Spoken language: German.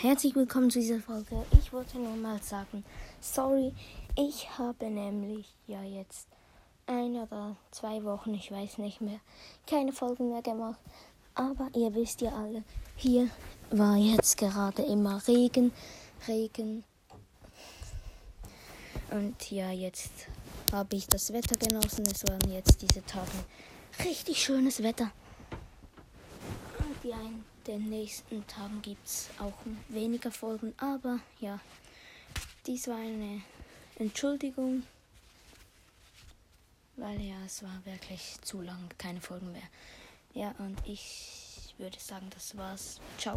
herzlich willkommen zu dieser Folge. Ich wollte nur mal sagen, sorry, ich habe nämlich ja jetzt ein oder zwei Wochen, ich weiß nicht mehr, keine Folgen mehr gemacht. Aber ihr wisst ja alle, hier war jetzt gerade immer Regen, Regen. Und ja, jetzt habe ich das Wetter genossen. Es waren jetzt diese Tage richtig schönes Wetter. Und ja, in den nächsten Tagen gibt es auch weniger Folgen. Aber ja, dies war eine Entschuldigung. Weil ja, es war wirklich zu lang, keine Folgen mehr. Ja, und ich würde sagen, das war's. Ciao.